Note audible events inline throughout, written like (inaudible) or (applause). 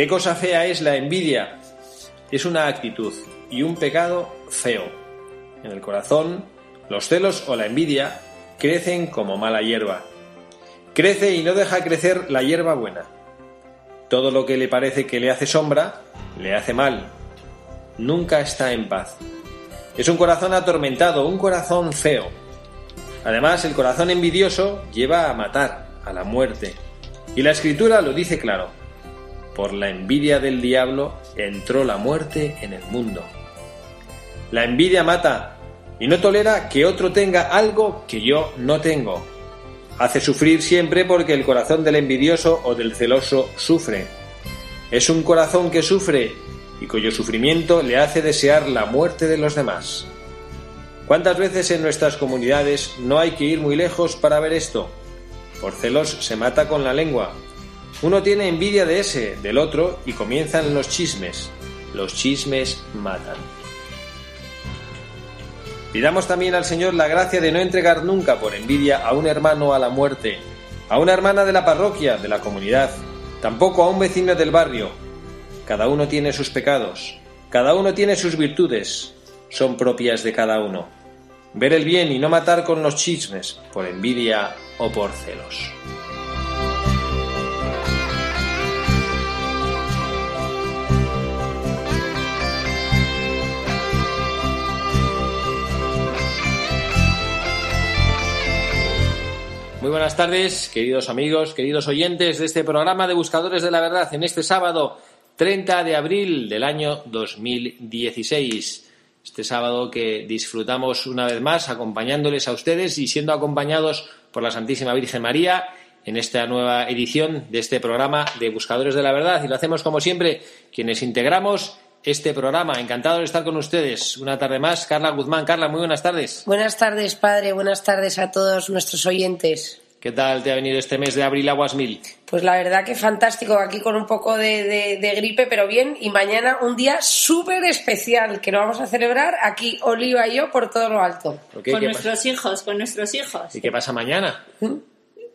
¿Qué cosa fea es la envidia? Es una actitud y un pecado feo. En el corazón, los celos o la envidia crecen como mala hierba. Crece y no deja crecer la hierba buena. Todo lo que le parece que le hace sombra, le hace mal. Nunca está en paz. Es un corazón atormentado, un corazón feo. Además, el corazón envidioso lleva a matar, a la muerte. Y la escritura lo dice claro. Por la envidia del diablo entró la muerte en el mundo. La envidia mata y no tolera que otro tenga algo que yo no tengo. Hace sufrir siempre porque el corazón del envidioso o del celoso sufre. Es un corazón que sufre y cuyo sufrimiento le hace desear la muerte de los demás. ¿Cuántas veces en nuestras comunidades no hay que ir muy lejos para ver esto? Por celos se mata con la lengua, uno tiene envidia de ese, del otro, y comienzan los chismes. Los chismes matan. Pidamos también al Señor la gracia de no entregar nunca por envidia a un hermano a la muerte, a una hermana de la parroquia, de la comunidad, tampoco a un vecino del barrio. Cada uno tiene sus pecados, cada uno tiene sus virtudes, son propias de cada uno. Ver el bien y no matar con los chismes, por envidia o por celos. Muy buenas tardes, queridos amigos, queridos oyentes de este programa de Buscadores de la Verdad en este sábado 30 de abril del año 2016. Este sábado que disfrutamos una vez más acompañándoles a ustedes y siendo acompañados por la Santísima Virgen María en esta nueva edición de este programa de Buscadores de la Verdad. Y lo hacemos como siempre quienes integramos este programa. Encantado de estar con ustedes. Una tarde más. Carla Guzmán. Carla, muy buenas tardes. Buenas tardes, padre. Buenas tardes a todos nuestros oyentes. ¿Qué tal te ha venido este mes de abril Aguas Mil? Pues la verdad que fantástico, aquí con un poco de, de- de gripe, pero bien. Y mañana un día súper especial que lo vamos a celebrar aquí, Oliva y yo, por todo lo alto. ¿Por qué? Con ¿Qué nuestros hijos, con nuestros hijos. ¿Y qué pasa mañana?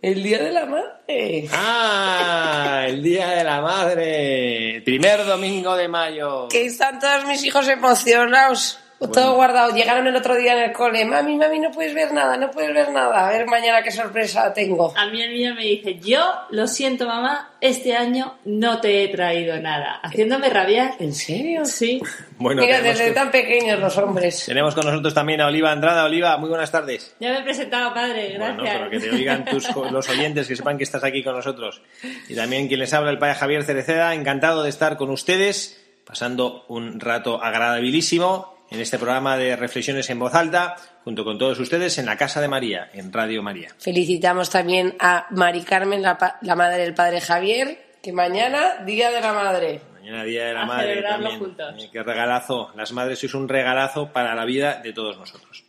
El Día de la Madre. ¡Ah! El Día de la Madre. Primer domingo de mayo. Que están todos mis hijos emocionados. Todo guardado. Llegaron el otro día en el cole. Mami, mami, no puedes ver nada, no puedes ver nada. A ver mañana qué sorpresa tengo. A mí el niño me dice, yo lo siento mamá, este año no te he traído nada. Haciéndome rabiar. ¿En serio? Sí. (laughs) Bueno, Mira, desde tan pequeños los hombres. tenemos con nosotros también a Oliva Andrada. Oliva, muy buenas tardes. Ya me he presentado, padre, gracias. Bueno, pero que te oigan tus, los oyentes, que sepan que estás aquí con nosotros. Y también quien les habla, el padre Javier Cereceda, encantado de estar con ustedes, pasando un rato agradabilísimo en este programa de reflexiones en voz alta, junto con todos ustedes en la Casa de María, en Radio María. Felicitamos también a Mari Carmen, la, madre del padre Javier, que mañana, Día de la Madre. Mañana Día de la A Madre celebrarlo también. juntos. Eh, Qué regalazo. Las madres sois un regalazo para la vida de todos nosotros.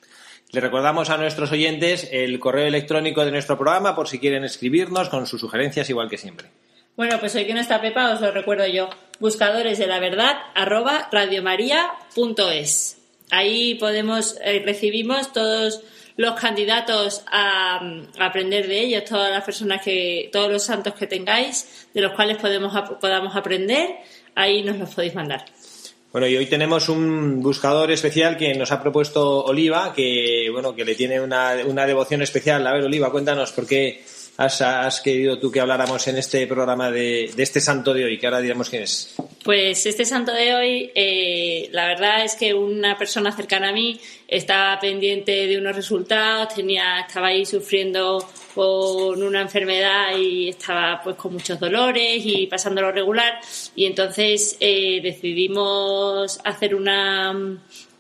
Le recordamos a nuestros oyentes el correo electrónico de nuestro programa por si quieren escribirnos con sus sugerencias igual que siempre. Bueno, pues hoy que no está Pepa, os lo recuerdo yo. Buscadores de la verdad, arroba radiomaria.es. Ahí podemos, eh, recibimos todos los candidatos a, a aprender de ellos, todas las personas que, todos los santos que tengáis, de los cuales podemos, podamos aprender, ahí nos los podéis mandar. Bueno, y hoy tenemos un buscador especial que nos ha propuesto Oliva, que bueno, que le tiene una, una devoción especial. A ver, Oliva, cuéntanos por qué has, querido tú que habláramos en este programa de, de este santo de hoy, que ahora diremos quién es. Pues este santo de hoy, eh, la verdad es que una persona cercana a mí estaba pendiente de unos resultados, tenía, estaba ahí sufriendo con una enfermedad y estaba pues con muchos dolores y pasándolo regular y entonces eh, decidimos hacer una,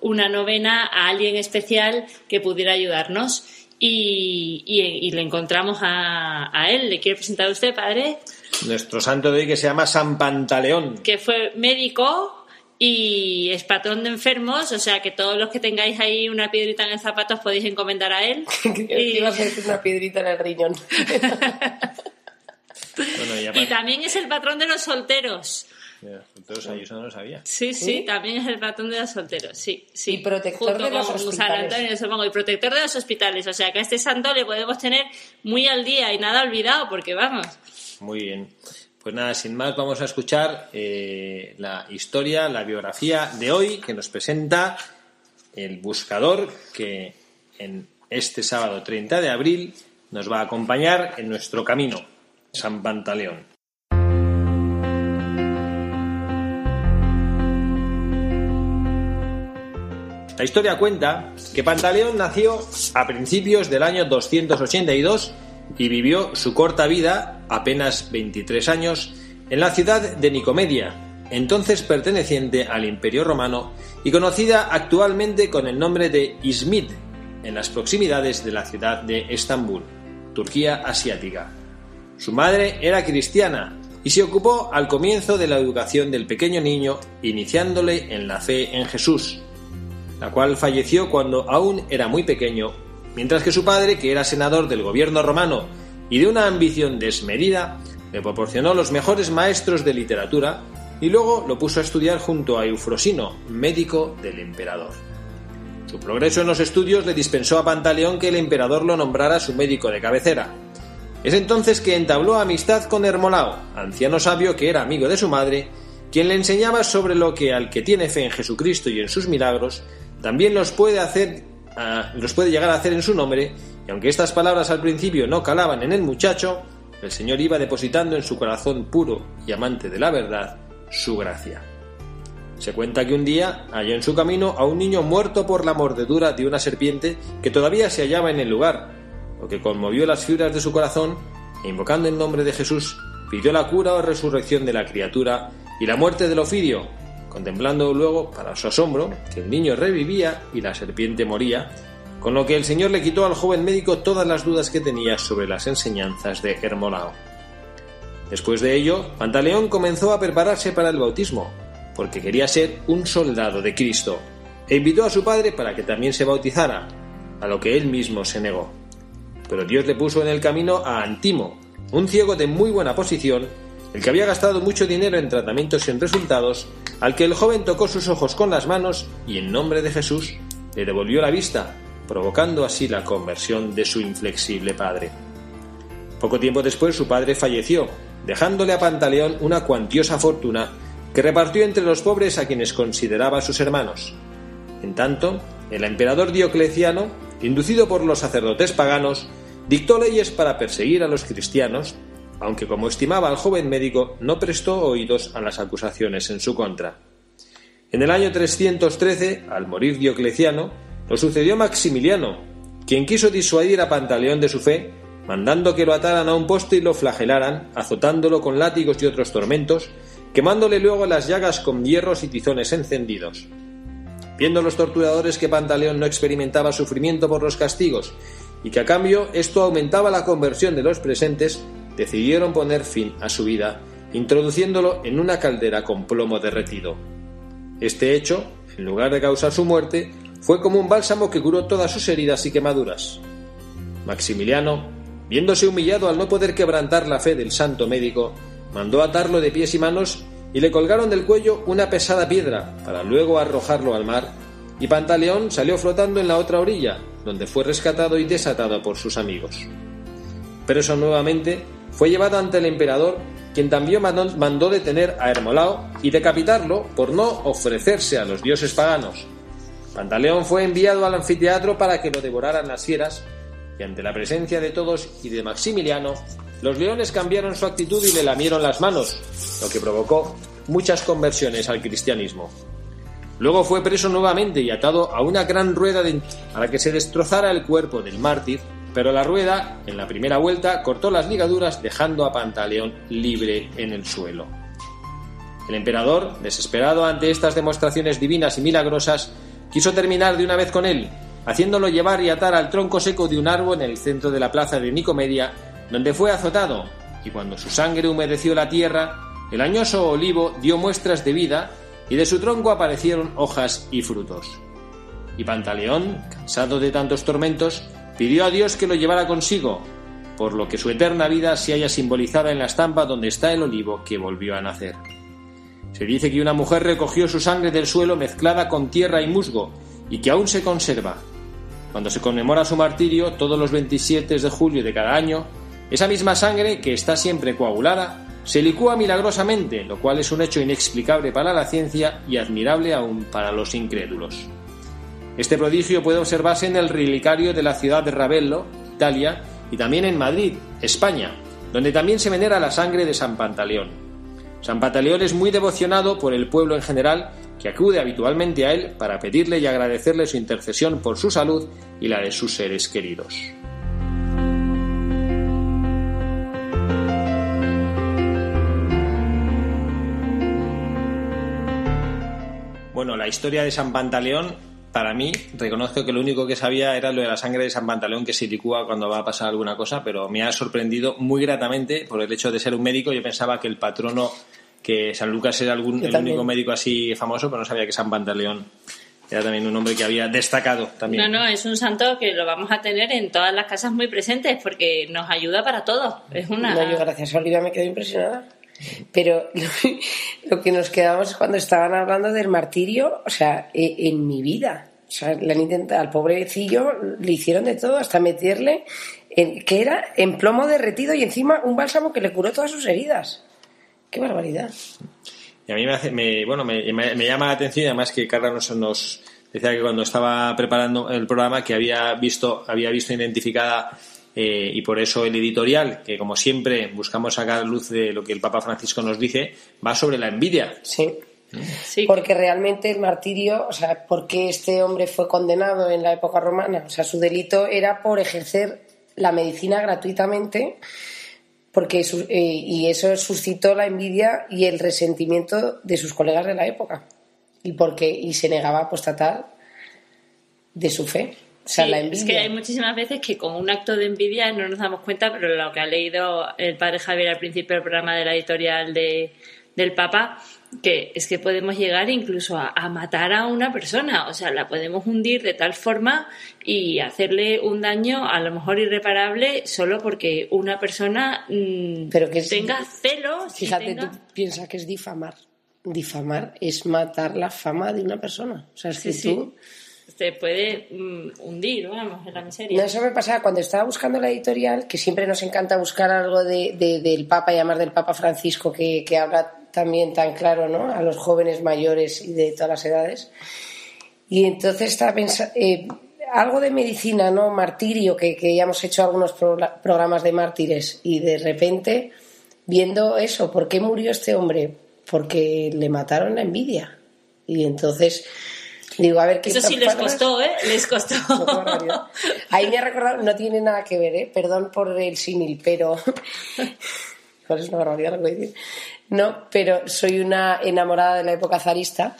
una novena a alguien especial que pudiera ayudarnos y, y, y le encontramos a, a él. ¿Le quiere presentar a usted, padre? Nuestro santo de hoy que se llama San Pantaleón. que fue médico y es patrón de enfermos, o sea que todos los que tengáis ahí una piedrita en el zapato os podéis encomendar a él. (laughs) Que y, ibas a decir una piedrita en el riñón. (laughs) Bueno, y también es el patrón de los solteros. Todos ahí, eso no lo sabía. Sí, sí, ¿Sí? también es el patrón de los solteros, sí, sí. Y protector Junto de los con San hospitales. Antonio, y protector de los hospitales. O sea que a este santo le podemos tener muy al día y nada olvidado, porque vamos. Muy bien. Pues nada, sin más, vamos a escuchar eh, la historia, la biografía de hoy que nos presenta el buscador que en este sábado 30 de abril nos va a acompañar en nuestro camino, San Pantaleón. La historia cuenta que Pantaleón nació a principios del año 282 y vivió su corta vida, apenas 23 años, en la ciudad de Nicomedia, entonces perteneciente al Imperio Romano y conocida actualmente con el nombre de Izmit, en las proximidades de la ciudad de Estambul, Turquía asiática. Su madre era cristiana y se ocupó al comienzo de la educación del pequeño niño, iniciándole en la fe en Jesús, la cual falleció cuando aún era muy pequeño, mientras que su padre, que era senador del gobierno romano y de una ambición desmedida, le proporcionó los mejores maestros de literatura y luego lo puso a estudiar junto a Eufrosino, médico del emperador. Su progreso en los estudios le dispensó a Pantaleón que el emperador lo nombrara su médico de cabecera. Es entonces que entabló amistad con Hermolao, anciano sabio que era amigo de su madre, quien le enseñaba sobre lo que al que tiene fe en Jesucristo y en sus milagros, también los puede hacer, ah, los puede llegar a hacer en su nombre, y aunque estas palabras al principio no calaban en el muchacho, el Señor iba depositando en su corazón puro y amante de la verdad su gracia. Se cuenta que un día halló en su camino a un niño muerto por la mordedura de una serpiente que todavía se hallaba en el lugar, lo que conmovió las fibras de su corazón e invocando el nombre de Jesús pidió la cura o resurrección de la criatura y la muerte del ofidio, contemplando luego, para su asombro, que el niño revivía y la serpiente moría, con lo que el Señor le quitó al joven médico todas las dudas que tenía sobre las enseñanzas de Hermolao. Después de ello, Pantaleón comenzó a prepararse para el bautismo, porque quería ser un soldado de Cristo, e invitó a su padre para que también se bautizara, a lo que él mismo se negó. Pero Dios le puso en el camino a Antimo, un ciego de muy buena posición, el que había gastado mucho dinero en tratamientos sin resultados, al que el joven tocó sus ojos con las manos y en nombre de Jesús le devolvió la vista, provocando así la conversión de su inflexible padre. Poco tiempo después su padre falleció, dejándole a Pantaleón una cuantiosa fortuna que repartió entre los pobres a quienes consideraba sus hermanos. En tanto, el emperador Diocleciano, inducido por los sacerdotes paganos, dictó leyes para perseguir a los cristianos, aunque como estimaba al joven médico no prestó oídos a las acusaciones en su contra. En el año 313, al morir Diocleciano, lo sucedió Maximiliano, quien quiso disuadir a Pantaleón de su fe, mandando que lo ataran a un poste y lo flagelaran, azotándolo con látigos y otros tormentos, quemándole luego las llagas con hierros y tizones encendidos. Viendo los torturadores que Pantaleón no experimentaba sufrimiento por los castigos y que a cambio esto aumentaba la conversión de los presentes, decidieron poner fin a su vida, introduciéndolo en una caldera con plomo derretido. Este hecho, en lugar de causar su muerte, fue como un bálsamo que curó todas sus heridas y quemaduras. Maximiliano, viéndose humillado al no poder quebrantar la fe del santo médico, mandó atarlo de pies y manos y le colgaron del cuello una pesada piedra para luego arrojarlo al mar, y Pantaleón salió flotando en la otra orilla, donde fue rescatado y desatado por sus amigos. Preso nuevamente, fue llevado ante el emperador, quien también mandó, detener a Hermolao y decapitarlo por no ofrecerse a los dioses paganos. Pantaleón fue enviado al anfiteatro para que lo devoraran las fieras, y ante la presencia de todos y de Maximiliano, los leones cambiaron su actitud y le lamieron las manos, lo que provocó muchas conversiones al cristianismo. Luego fue preso nuevamente y atado a una gran rueda de- para que se destrozara el cuerpo del mártir, pero la rueda, en la primera vuelta, cortó las ligaduras dejando a Pantaleón libre en el suelo. El emperador, desesperado ante estas demostraciones divinas y milagrosas, quiso terminar de una vez con él, haciéndolo llevar y atar al tronco seco de un árbol en el centro de la plaza de Nicomedia, donde fue azotado, y cuando su sangre humedeció la tierra, el añoso olivo dio muestras de vida y de su tronco aparecieron hojas y frutos. Y Pantaleón, cansado de tantos tormentos, pidió a Dios que lo llevara consigo, por lo que su eterna vida se haya simbolizada en la estampa donde está el olivo que volvió a nacer. Se dice que una mujer recogió su sangre del suelo mezclada con tierra y musgo y que aún se conserva. Cuando se conmemora su martirio, todos los 27 de julio de cada año, esa misma sangre, que está siempre coagulada, se licúa milagrosamente, lo cual es un hecho inexplicable para la ciencia y admirable aún para los incrédulos. Este prodigio puede observarse en el relicario de la ciudad de Ravello, Italia, y también en Madrid, España, donde también se venera la sangre de San Pantaleón. San Pantaleón es muy devocionado por el pueblo en general, que acude habitualmente a él para pedirle y agradecerle su intercesión por su salud y la de sus seres queridos. Bueno, la historia de San Pantaleón, para mí, reconozco que lo único que sabía era lo de la sangre de San Pantaleón que se licúa cuando va a pasar alguna cosa, pero me ha sorprendido muy gratamente por el hecho de ser un médico. Yo pensaba que el patrono, que San Lucas era algún, el único médico así famoso, pero no sabía que San Pantaleón era también un hombre que había destacado también. No, no, es un santo que lo vamos a tener en todas las casas muy presentes porque nos ayuda para todo. Es una. No, yo gracias a Olivia me quedo impresionada. Pero (laughs) lo que nos quedamos cuando estaban hablando del martirio, o sea, e- en mi vida. O sea, le han intentado, al pobrecillo le hicieron de todo, hasta meterle, en, que era en plomo derretido y encima un bálsamo que le curó todas sus heridas. ¡Qué barbaridad! Y a mí me, hace, me, bueno, me, llama la atención, además que Carla nos, nos decía que cuando estaba preparando el programa que había visto, había visto identificada eh, y por eso el editorial, que como siempre buscamos sacar luz de lo que el Papa Francisco nos dice, va sobre la envidia. Sí. Sí, Porque realmente el martirio, o sea, porque este hombre fue condenado en la época romana? O sea, su delito era por ejercer la medicina gratuitamente, porque su- eh, y eso suscitó la envidia y el resentimiento de sus colegas de la época. Y porque y se negaba a apostatar de su fe. O sea, Sí, la es que hay muchísimas veces que con un acto de envidia no nos damos cuenta, pero lo que ha leído el padre Javier al principio del programa de la editorial de, del Papa, que es que podemos llegar incluso a, a matar a una persona, o sea, la podemos hundir de tal forma y hacerle un daño a lo mejor irreparable solo porque una persona mm, Pero que es- tenga celos. Fíjate, tenga- tú piensas que es difamar. Difamar es matar la fama de una persona. O sea, es Sí, que sí. Te puede mm, hundir, vamos, en la miseria. No, eso me pasaba cuando estaba buscando la editorial, que siempre nos encanta buscar algo de, de- del Papa y además del Papa Francisco, que, que habla también tan claro ¿no? a los jóvenes mayores y de todas las edades. Y entonces estaba pensando, algo de medicina, ¿no? Martirio, que, que ya hemos hecho algunos pro- programas de mártires, y de repente, viendo eso, ¿por qué murió este hombre? Porque le mataron la envidia. Y entonces, digo, a ver qué Eso sí les costó, ¿eh? Les costó. (laughs) no. Ahí me ha recordado, no tiene nada que ver, ¿eh? perdón por el símil, pero. (laughs) ¿Cuál es una barbaridad lo que voy a decir? No, pero soy una enamorada de la época zarista.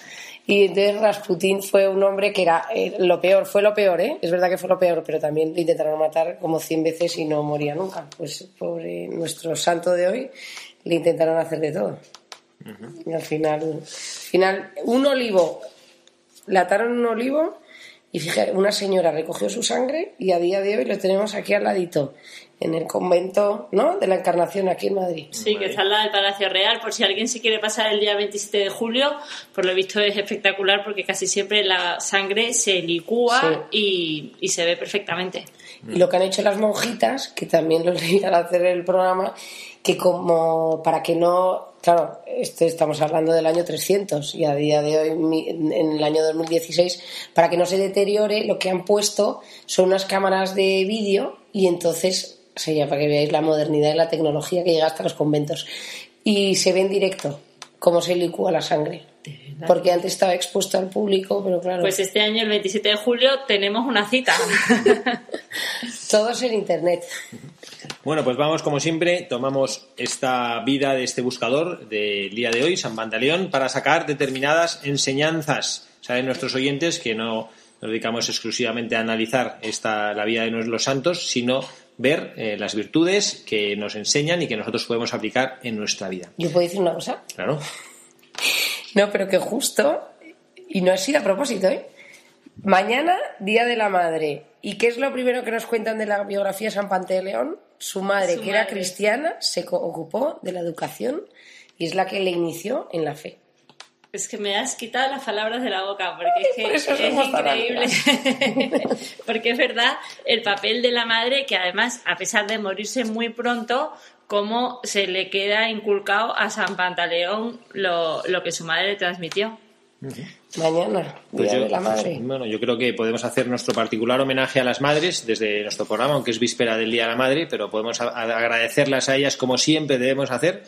Y entonces Rasputín fue un hombre que era eh, lo peor, fue lo peor, ¿eh? Es verdad que fue lo peor, pero también lo intentaron matar como 100 veces y no moría nunca. Pues pobre nuestro santo de hoy le intentaron hacer de todo. Y al final, al final, un olivo, le ataron un olivo y fíjate, una señora recogió su sangre y a día de hoy lo tenemos aquí al ladito. en el convento, ¿no? De la Encarnación aquí en Madrid. Sí, que está al lado del Palacio Real, por si alguien se quiere pasar el día 27 de julio, por lo visto es espectacular porque casi siempre la sangre se licúa y, y se ve perfectamente. Y lo que han hecho las monjitas, que también lo leí al hacer el programa, que como para que no, claro, este, estamos hablando del año 300 y a día de hoy, en el año 2016, para que no se deteriore, lo que han puesto son unas cámaras de vídeo y entonces, o sea, para que veáis la modernidad y la tecnología que llega hasta los conventos, y se ve en directo cómo se licúa la sangre. Porque antes estaba expuesto al público, pero claro, Pues este año, el 27 de julio, tenemos una cita. (laughs) todos en internet. Bueno, pues vamos como siempre, tomamos esta vida de este buscador del día de hoy, San Pantaleón, para sacar determinadas enseñanzas. Saben nuestros oyentes que no nos dedicamos exclusivamente a analizar esta, la vida de los santos, sino ver eh, las virtudes que nos enseñan y que nosotros podemos aplicar en nuestra vida. Yo puedo decir una cosa. Claro. (laughs) No, pero que justo, y no ha sido a propósito, ¿eh? Mañana, Día de la Madre. ¿Y qué es lo primero que nos cuentan de la biografía de San Pantaleón? Su madre, Su que era cristiana, se ocupó de la educación y es la que le inició en la fe. Es que me has quitado las palabras de la boca, porque es Por es increíble. (laughs) porque es verdad el papel de la madre, que además, a pesar de morirse muy pronto, cómo se le queda inculcado a San Pantaleón lo, lo que su madre le transmitió. Mañana, Pues yo, de la Madre. bueno, yo creo que podemos hacer nuestro particular homenaje a las madres desde nuestro programa, aunque es víspera del Día de la Madre, pero podemos a- agradecerlas a ellas como siempre debemos hacer.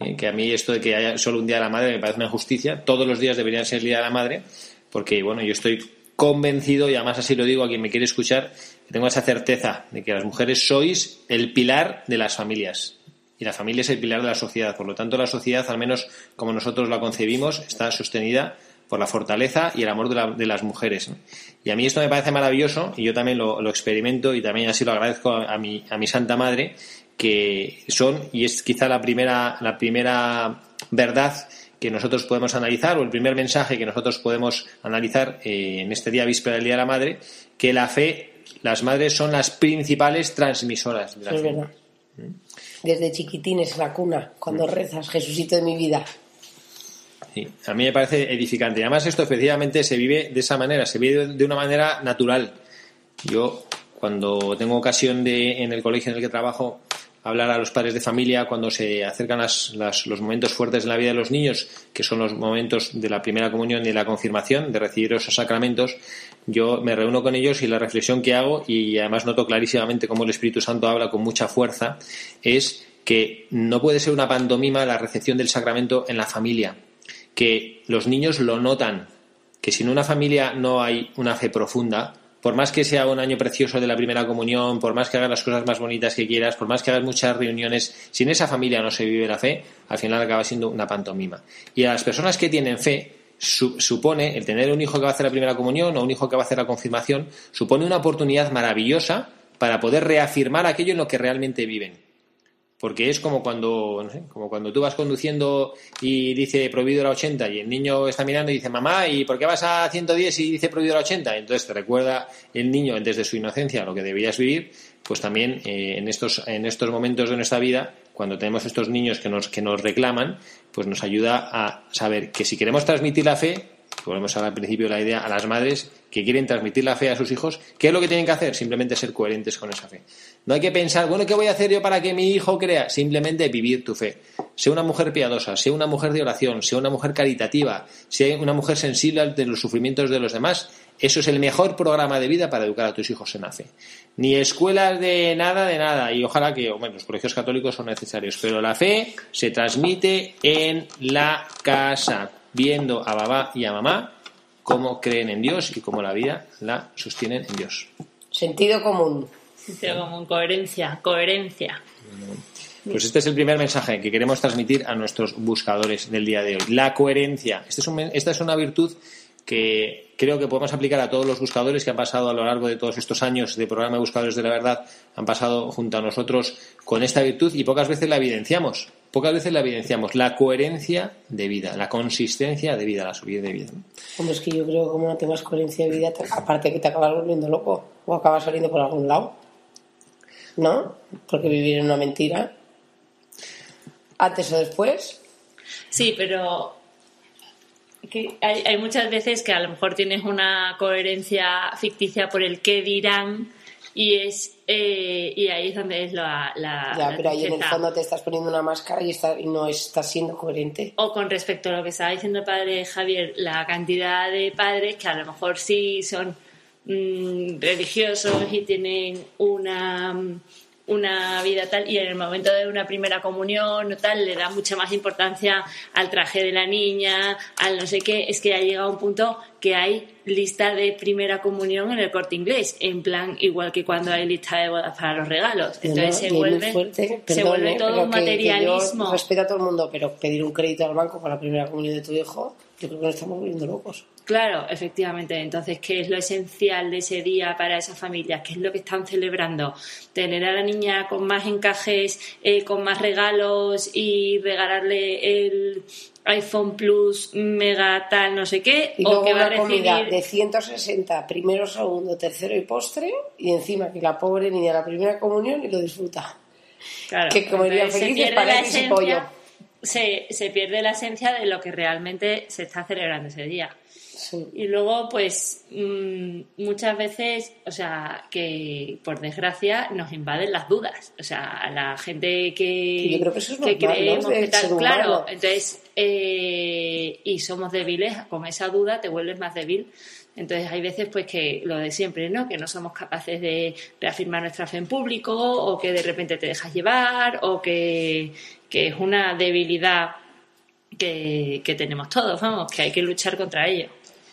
eh, que a mí esto de que haya solo un Día de la Madre me parece una injusticia. Todos los días deberían ser el Día de la Madre, porque bueno, yo estoy convencido y además así lo digo a quien me quiere escuchar, que tengo esa certeza de que las mujeres sois el pilar de las familias. Y la familia es el pilar de la sociedad. Por lo tanto, la sociedad, al menos como nosotros la concebimos, está sostenida por la fortaleza y el amor de, la- de las mujeres. ¿no? Y a mí esto me parece maravilloso y yo también lo, lo experimento y también así lo agradezco a, a mi, a mi Santa Madre, que son, y es quizá la primera, la primera verdad que nosotros podemos analizar o el primer mensaje que nosotros podemos analizar eh, en este día víspera del Día de la Madre, que la fe, las madres son las principales transmisoras de la es fe. verdad. Desde chiquitines en la cuna, cuando rezas, Jesucito de mi vida. Sí, a mí me parece edificante. Y además esto efectivamente se vive de esa manera, se vive de una manera natural. Yo, cuando tengo ocasión de, en el colegio en el que trabajo, hablar a los padres de familia cuando se acercan las- las- los momentos fuertes de la vida de los niños, que son los momentos de la primera comunión y de la confirmación, de recibir esos sacramentos, yo me reúno con ellos y la reflexión que hago, y además noto clarísimamente cómo el Espíritu Santo habla con mucha fuerza, es que no puede ser una pantomima la recepción del sacramento en la familia, que los niños lo notan, que si en una familia no hay una fe profunda, por más que sea un año precioso de la primera comunión, por más que hagas las cosas más bonitas que quieras, por más que hagas muchas reuniones, si en esa familia no se vive la fe, al final acaba siendo una pantomima. Y a las personas que tienen fe, su- supone el tener un hijo que va a hacer la primera comunión o un hijo que va a hacer la confirmación, supone una oportunidad maravillosa para poder reafirmar aquello en lo que realmente viven. Porque es como cuando, no sé, como cuando tú vas conduciendo y dice prohibido la 80 y el niño está mirando y dice, mamá, ¿y por qué vas a 110 y dice prohibido la 80? Entonces te recuerda el niño desde su inocencia lo que deberías vivir, pues también eh, en, estos, en estos momentos de nuestra vida, cuando tenemos estos niños que nos, que nos reclaman, pues nos ayuda a saber que si queremos transmitir la fe, volvemos al principio de la idea, a las madres que quieren transmitir la fe a sus hijos, ¿qué es lo que tienen que hacer? Simplemente ser coherentes con esa fe. No hay que pensar, bueno, ¿qué voy a hacer yo para que mi hijo crea? Simplemente vivir tu fe. Sé una mujer piadosa, sé una mujer de oración, sé una mujer caritativa, sé una mujer sensible ante los sufrimientos de los demás. Eso es el mejor programa de vida para educar a tus hijos en la fe. Ni escuelas de nada, de nada. Y ojalá que, bueno, los colegios católicos son necesarios, pero la fe se transmite en la casa, viendo a babá y a mamá cómo creen en Dios y cómo la vida la sostienen en Dios. Sentido común. Pero como coherencia, coherencia. Pues este es el primer mensaje que queremos transmitir a nuestros buscadores del día de hoy. La coherencia. Este es un esta es una virtud que creo que podemos aplicar a todos los buscadores que han pasado a lo largo de todos estos años de programa de Buscadores de la Verdad, han pasado junto a nosotros con esta virtud y pocas veces la evidenciamos. Pocas veces la evidenciamos. La coherencia de vida, la consistencia de vida, la solidez de vida. Hombre, es que yo creo que como no tengas coherencia de vida, te- aparte que te acabas volviendo loco o acabas saliendo por algún lado. ¿no? Porque vivir en una mentira. Antes o después. Sí, pero que hay, hay muchas veces que a lo mejor tienes una coherencia ficticia por el qué dirán y es eh, y ahí es donde es la, la, Ya, la pero ahí en el fondo te estás poniendo una máscara y, está- y no estás siendo coherente. O con respecto a lo que estaba diciendo el padre Javier, la cantidad de padres que a lo mejor sí son mm, religiosos y tienen una, una vida tal, y en el momento de una primera comunión o tal, le da mucha más importancia al traje de la niña, al no sé qué, es que ha llegado un punto que hay lista de primera comunión en el corte inglés, en plan igual que cuando hay lista de bodas para los regalos. Entonces No, se vuelve, fuerte, se vuelve todo un que- que materialismo. yo respeto a todo el mundo, pero pedir un crédito al banco para la primera comunión de tu hijo, yo creo que nos estamos volviendo locos. Claro, efectivamente. Entonces, ¿qué es lo esencial de ese día para esas familias? ¿Qué es lo que están celebrando? ¿Tener a la niña con más encajes, eh, con más regalos y regalarle el iPhone Plus mega tal no sé qué? Y ¿O luego que va a una comida recibir... de 160, primero, segundo, tercero y postre, y encima que la pobre niña la primera comunión y lo disfruta. Claro, que se felices paredes y pollo. Se, se pierde la esencia de lo que realmente se está celebrando ese día. Sí. Y luego, pues, mm, muchas veces, o sea, que por desgracia nos invaden las dudas. O sea, la gente que, Yo creo que eso es que creemos que tal, claro, entonces, eh, y somos débiles, con esa duda te vuelves más débil. Entonces hay veces pues que lo de siempre, ¿no? Que no somos capaces de reafirmar nuestra fe en público o que de repente te dejas llevar o que, que es una debilidad que, que tenemos todos, vamos, que hay que luchar contra ello.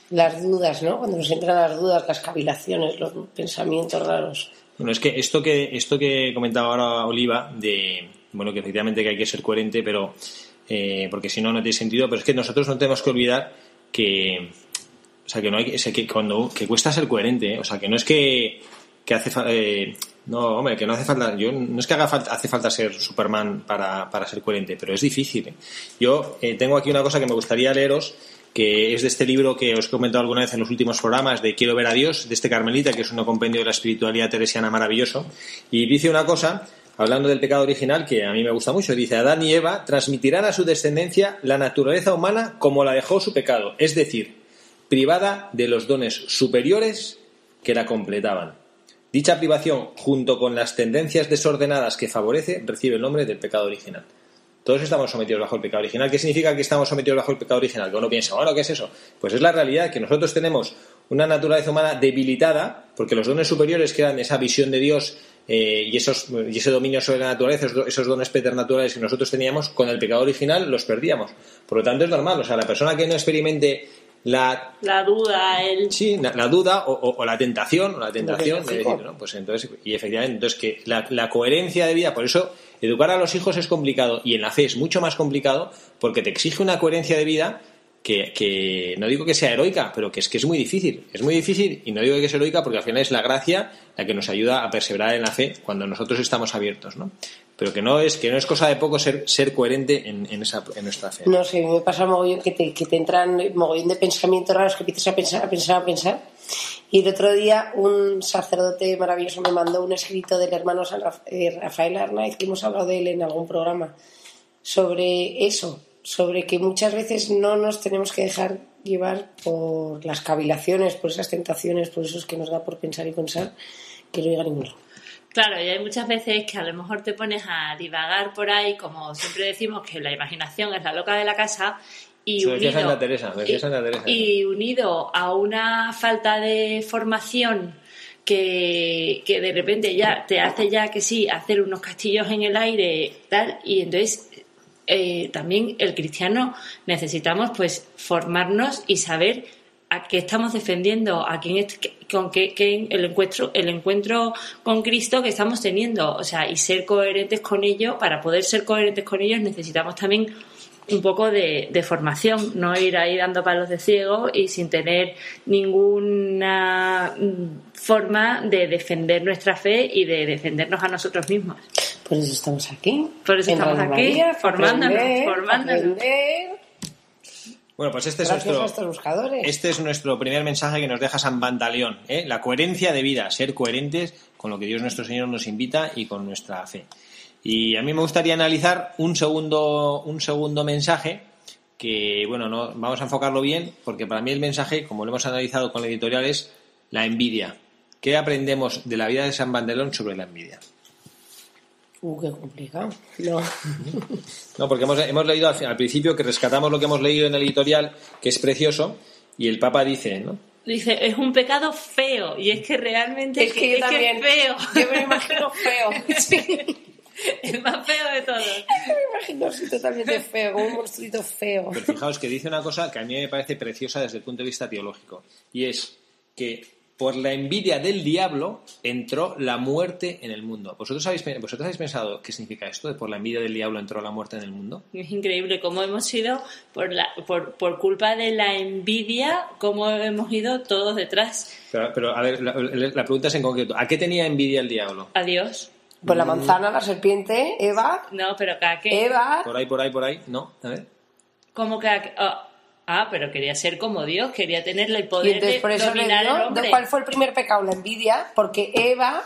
Las dudas, ¿no? Cuando nos entran las dudas, las cavilaciones, los pensamientos raros. Bueno, es que esto que esto que comentaba ahora Oliva de bueno que efectivamente que hay que ser coherente, pero eh, porque si no no tiene sentido. Pero es que nosotros no tenemos que olvidar que sea que no hay o sea, que cuando que cuesta ser coherente, ¿eh? o sea que no es que que hace eh, no hombre que no hace falta yo no es que haga falta hace falta ser Superman para, para ser coherente, pero es difícil. ¿eh? Yo eh, tengo aquí una cosa que me gustaría leeros que es de este libro que os he comentado alguna vez en los últimos programas de Quiero ver a Dios, de este Carmelita, que es un compendio de la espiritualidad teresiana maravilloso, y dice una cosa, hablando del pecado original, que a mí me gusta mucho, dice, Adán y Eva transmitirán a su descendencia la naturaleza humana como la dejó su pecado, es decir, privada de los dones superiores que la completaban. Dicha privación, junto con las tendencias desordenadas que favorece, recibe el nombre del pecado original. Todos estamos sometidos bajo el pecado original. ¿Qué significa que estamos sometidos bajo el pecado original? Que uno piensa, bueno, ¿qué es eso? Pues es la realidad que nosotros tenemos una naturaleza humana debilitada, porque los dones superiores que dan esa visión de Dios eh, y, esos, y ese dominio sobre la naturaleza, esos, esos dones preternaturales que nosotros teníamos, con el pecado original los perdíamos. Por lo tanto, es normal. O sea, la persona que no experimente la La duda, el... Sí, la, la duda o, o- o la tentación, o la tentación, de decir, ¿no? Pues entonces, y efectivamente, entonces que la, la coherencia de vida, por eso educar a los hijos es complicado y en la fe es mucho más complicado porque te exige una coherencia de vida que, que no digo que sea heroica, pero que es que es muy difícil. Es muy difícil y no digo que sea heroica porque al final es la gracia la que nos ayuda a perseverar en la fe cuando nosotros estamos abiertos, ¿no? Pero que no es, que no es cosa de poco ser, ser coherente en, en, esa, en nuestra fe. No sé, me pasa mogollón que te, que te entran mogollón de pensamientos raros que empiezas a pensar, a pensar, a pensar. Y el otro día un sacerdote maravilloso me mandó un escrito del hermano San eh, Rafael Arnaiz, que hemos hablado de él en algún programa, sobre eso, sobre que muchas veces no nos tenemos que dejar llevar por las cavilaciones, por esas tentaciones, por esos que nos da por pensar y pensar, que no llega a ningún. Claro, y hay muchas veces que a lo mejor te pones a divagar por ahí, como siempre decimos que la imaginación es la loca de la casa, y unido, Teresa, Teresa. y unido a una falta de formación que, que de repente ya te hace ya que sí, hacer unos castillos en el aire, tal, y entonces eh, también el cristiano necesitamos pues formarnos y saber a qué estamos defendiendo, a quién es- con qué, qué- el encuentro, el encuentro con Cristo que estamos teniendo, o sea, y ser coherentes con ello, para poder ser coherentes con ellos necesitamos también un poco de, de formación, no ir ahí dando palos de ciego y sin tener ninguna forma de defender nuestra fe y de defendernos a nosotros mismos. Por eso estamos aquí. Por eso en estamos aquí, María, formándonos, aprender, formándonos. aprender. Bueno, pues este es nuestro, buscadores. Este es nuestro primer mensaje que nos deja San Pantaleón, ¿eh? la coherencia de vida, ser coherentes con lo que Dios nuestro Señor nos invita y con nuestra fe. Y a mí me gustaría analizar un segundo, un segundo mensaje que, bueno, no, vamos a enfocarlo bien, porque para mí el mensaje, como lo hemos analizado con la editorial, es la envidia. ¿Qué aprendemos de la vida de San Pantaleón sobre la envidia? Uh, qué complicado. No. (laughs) No, porque hemos, hemos leído al, al principio que rescatamos lo que hemos leído en el editorial, que es precioso, y el Papa dice, ¿no? Dice, es un pecado feo. Y es que realmente Es que yo también. es feo. Yo me lo imagino feo. (laughs) Sí. el más feo de todos. Me imagino así totalmente feo, como un monstruito feo. Pero fijaos que dice una cosa que a mí me parece preciosa desde el punto de vista teológico, y es que por la envidia del diablo entró la muerte en el mundo. ¿Vosotros habéis, pe- ¿Vosotros habéis pensado qué significa esto de por la envidia del diablo entró la muerte en el mundo? Es increíble cómo hemos sido, por, la, por, por culpa de la envidia, cómo hemos ido todos detrás. Pero, pero, a ver, la, la pregunta es en concreto, ¿a qué tenía envidia el diablo? Adiós. Pues la manzana, la serpiente, Eva, No, pero a qué. Eva, Por ahí, por ahí, por ahí, ¿no? A ver. ¿Cómo que a qué? Ah, ah, pero quería ser como Dios, quería tener el y poder entonces de por eso le dominar dio, al hombre. ¿cuál fue el primer pecado? La envidia, porque Eva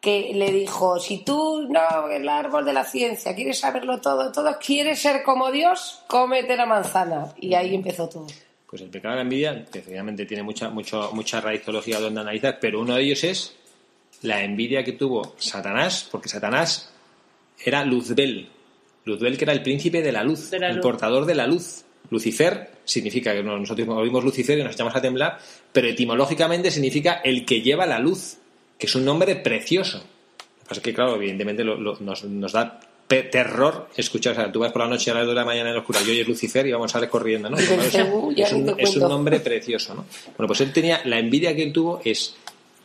que le dijo, si tú no, el árbol de la ciencia, quieres saberlo todo, todo, quieres ser como Dios, cómete la manzana. Y ahí empezó todo. Pues el pecado de la envidia, que efectivamente tiene mucha, mucho, mucha raíz teológica donde analizar, pero uno de ellos es la envidia que tuvo Satanás, porque Satanás era Luzbel. Luzbel que era el príncipe de la luz, De la el luz. portador de la luz. Lucifer significa que nosotros oímos Lucifer y nos echamos a temblar, pero etimológicamente significa el que lleva la luz, que es un nombre precioso. Lo que pasa es que, claro, evidentemente lo- lo- nos, nos da terror escuchar, o sea, tú vas por la noche a las 2 de la mañana en la oscura y oyes Lucifer y vamos a salir corriendo, ¿no? (laughs) Es- "Uh, ya es, un, te es un cuento". nombre precioso, ¿no? Bueno, pues él tenía, la envidia que él tuvo es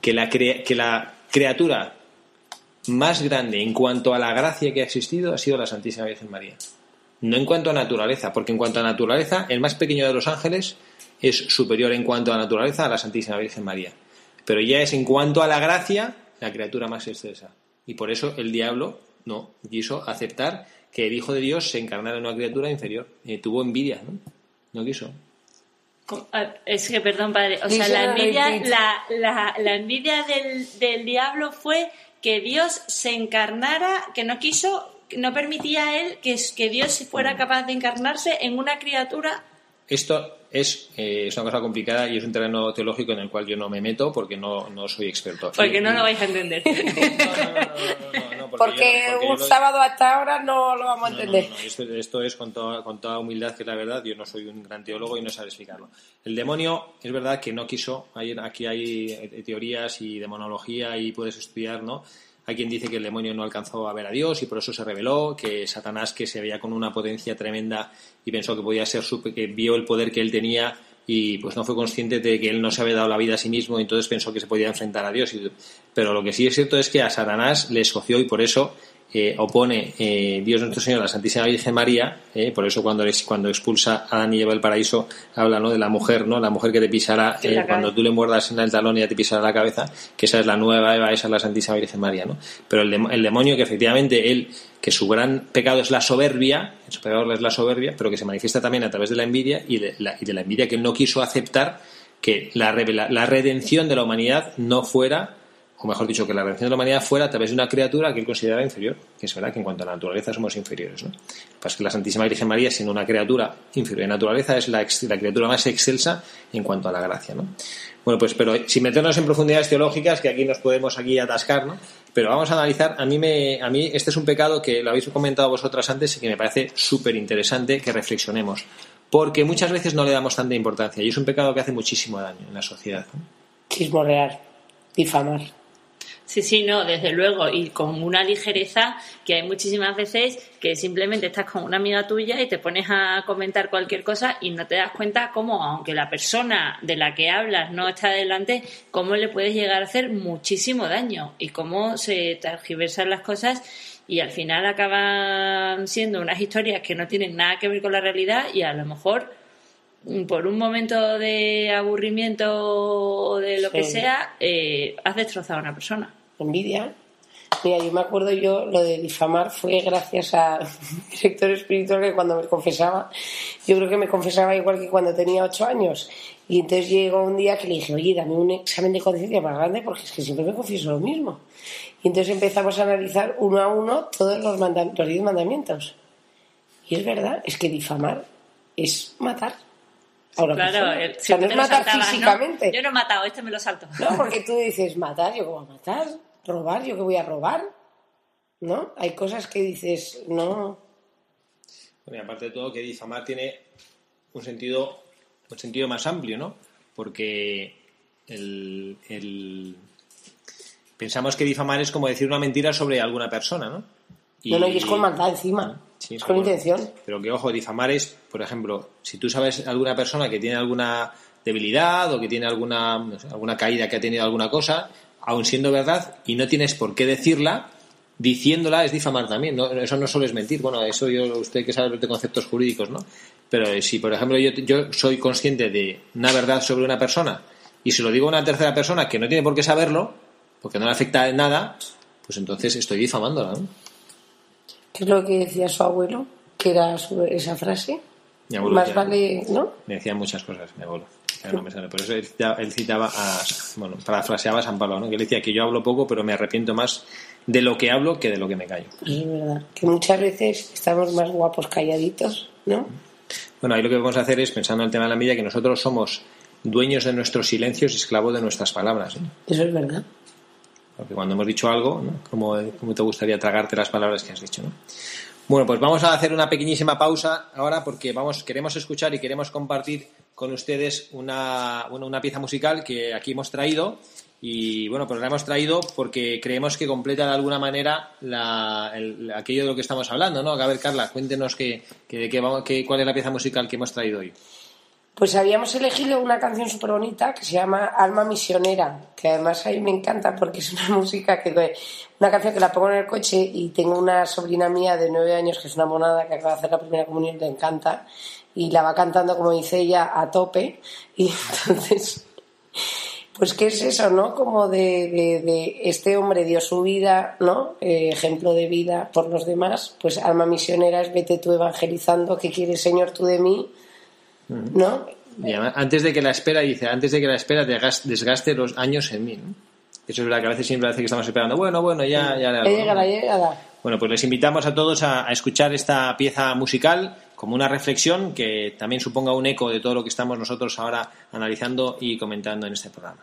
que la, crea- que la criatura más grande en cuanto a la gracia que ha existido ha sido la Santísima Virgen María. No en cuanto a naturaleza, porque en cuanto a naturaleza, el más pequeño de los ángeles es superior en cuanto a naturaleza a la Santísima Virgen María. Pero ya es en cuanto a la gracia la criatura más excelsa. Y por eso el diablo no quiso aceptar que el Hijo de Dios se encarnara en una criatura inferior. Eh, tuvo envidia, ¿no? No quiso. Es que, perdón, padre. O sea, la envidia, la, la, la envidia del, del diablo fue que Dios se encarnara, que no quiso, no permitía a él que, que Dios fuera capaz de encarnarse en una criatura. Esto es, eh, es una cosa complicada y es un terreno teológico en el cual yo no me meto porque no, no soy experto. Porque no lo vais a entender. No, no, no, no, no, no, Porque, yo porque un sábado hasta ahora no lo vamos a No, no, entender. no, Esto, esto es con toda, con toda humildad, que es la verdad. Yo no soy un gran teólogo y no sé explicarlo. El demonio, es verdad que no quiso. hay- aquí hay eh, teorías y demonología y puedes estudiar, ¿no? Hay quien dice que el demonio no alcanzó a ver a Dios y por eso se rebeló, que Satanás, que se veía con una potencia tremenda y pensó que podía ser, su- que vio el poder que él tenía y pues no fue consciente de que él no se había dado la vida a sí mismo y entonces pensó que se podía enfrentar a Dios. Pero lo que sí es cierto es que a Satanás le escogió y por eso eh, opone eh, Dios nuestro Señor a la Santísima Virgen María, eh, por eso cuando, cuando expulsa a Adán y Eva del paraíso habla ¿no? de la mujer, ¿no? la mujer que te pisará eh, cuando tú le muerdas en el talón y ya te pisará la cabeza, que esa es la nueva Eva, esa es la Santísima Virgen María. ¿no? Pero el, el demonio que efectivamente él, que su gran pecado es la soberbia, su pecado es la soberbia, pero que se manifiesta también a través de la envidia y de la, y de la envidia que él no quiso aceptar que la, revela- la redención de la humanidad no fuera o mejor dicho, que la redención de la humanidad fuera a través de una criatura que él consideraba inferior, que es verdad que en cuanto a la naturaleza somos inferiores. ¿no? Lo que la Santísima Virgen María, siendo una criatura inferior en naturaleza, es la criatura más excelsa en cuanto a la gracia. ¿no? Bueno, pues, pero sin meternos en profundidades teológicas, que aquí nos podemos aquí atascar, ¿no? Pero vamos a analizar, a mí, me, a mí este es un pecado que lo habéis comentado vosotras antes y que me parece súper interesante que reflexionemos. Porque muchas veces no le damos tanta importancia y es un pecado que hace muchísimo daño en la sociedad. ¿no? Chismorrear, difamar. Sí, sí, no, desde luego, y con una ligereza que hay muchísimas veces que simplemente estás con una amiga tuya y te pones a comentar cualquier cosa y no te das cuenta cómo, aunque la persona de la que hablas no está delante, cómo le puedes llegar a hacer muchísimo daño y cómo se tergiversan las cosas y al final acaban siendo unas historias que no tienen nada que ver con la realidad y a lo mejor por un momento de aburrimiento o de lo que sea, eh, has destrozado a una persona. envidia. Mira, yo me acuerdo yo, lo de difamar fue gracias a (laughs) mi director espiritual que cuando me confesaba, yo creo que me confesaba igual que cuando tenía ocho años. Y entonces llegó un día que le dije, oye, dame un examen de conciencia más grande porque es que siempre me confieso lo mismo. Y entonces empezamos a analizar uno a uno todos los, manda- los diez mandamientos. Y es verdad, es que difamar es matar. Claro, persona. el- o sea, si no es matar saltabas, ¿no? físicamente. Yo no he matado, este me lo salto. No, (laughs) porque tú dices matar, yo cómo voy a matar, robar, yo que voy a robar, ¿no? Hay cosas que dices, no, Bueno, y aparte de todo, que difamar tiene un sentido, un sentido más amplio, ¿no? Porque el, el- pensamos que difamar es como decir una mentira sobre alguna persona, ¿no? no, no, y es con maldad encima, Sí, es con intención. Pero que, ojo, difamar es, por ejemplo, si tú sabes alguna persona que tiene alguna debilidad o que tiene alguna, no sé, alguna caída que ha tenido alguna cosa, aun siendo verdad, y no tienes por qué decirla, diciéndola es difamar también. ¿no? Eso no solo es mentir. Bueno, eso yo, usted que sabe de conceptos jurídicos, ¿no? Pero si, por ejemplo, yo, yo soy consciente de una verdad sobre una persona y se lo digo a una tercera persona que no tiene por qué saberlo, porque no le afecta en nada, pues entonces estoy difamándola, ¿no? ¿Qué es lo que decía su abuelo? Que era esa frase. Mi abuelo Más decía- vale, ¿no? Me decía muchas cosas, mi abuelo. no me sale. Por eso él citaba, él citaba a, bueno, parafraseaba a San Pablo, ¿no? que él decía que yo hablo poco, pero me arrepiento más de lo que hablo que de lo que me callo. Es verdad. Que muchas veces estamos más guapos calladitos, ¿no? Bueno, ahí lo que vamos a hacer es, pensando en el tema de la envidia, que nosotros somos dueños de nuestros silencios y esclavos de nuestras palabras. ¿eh? Eso es verdad. Porque cuando hemos dicho algo, ¿no? ¿Cómo, cómo te gustaría tragarte las palabras que has dicho? ¿no? Bueno, pues vamos a hacer una pequeñísima pausa ahora porque vamos, queremos escuchar y queremos compartir con ustedes una, bueno, una pieza musical que aquí hemos traído. Y bueno, pues la hemos traído porque creemos que completa de alguna manera la, el- aquello de lo que estamos hablando, ¿no? A ver, Carla, cuéntenos qué vamos, qué- cuál es la pieza musical que hemos traído hoy. Pues habíamos elegido una canción súper bonita que se llama Alma Misionera, que además a mí me encanta porque es una (laughs) música que, una canción que la pongo en el coche y tengo una sobrina mía de nueve años que es una monada que acaba de hacer la primera comunión, le encanta y la va cantando como dice ella a tope (laughs) y entonces pues qué es eso, ¿no? Como de, este hombre dio su vida, ¿no? Eh, ejemplo de vida por los demás, pues alma misionera es vete tú evangelizando, ¿qué quieres Señor tú de mí? ¿No? Y además, antes de que la espera, dice, antes de que la espera desgas- desgaste los años en mí. ¿no? Eso es verdad que a veces siempre parece que estamos esperando. Bueno, bueno, ya, ya. ya llegará. Bueno, pues les invitamos a todos a, a escuchar esta pieza musical como una reflexión que también suponga un eco de todo lo que estamos nosotros ahora analizando y comentando en este programa.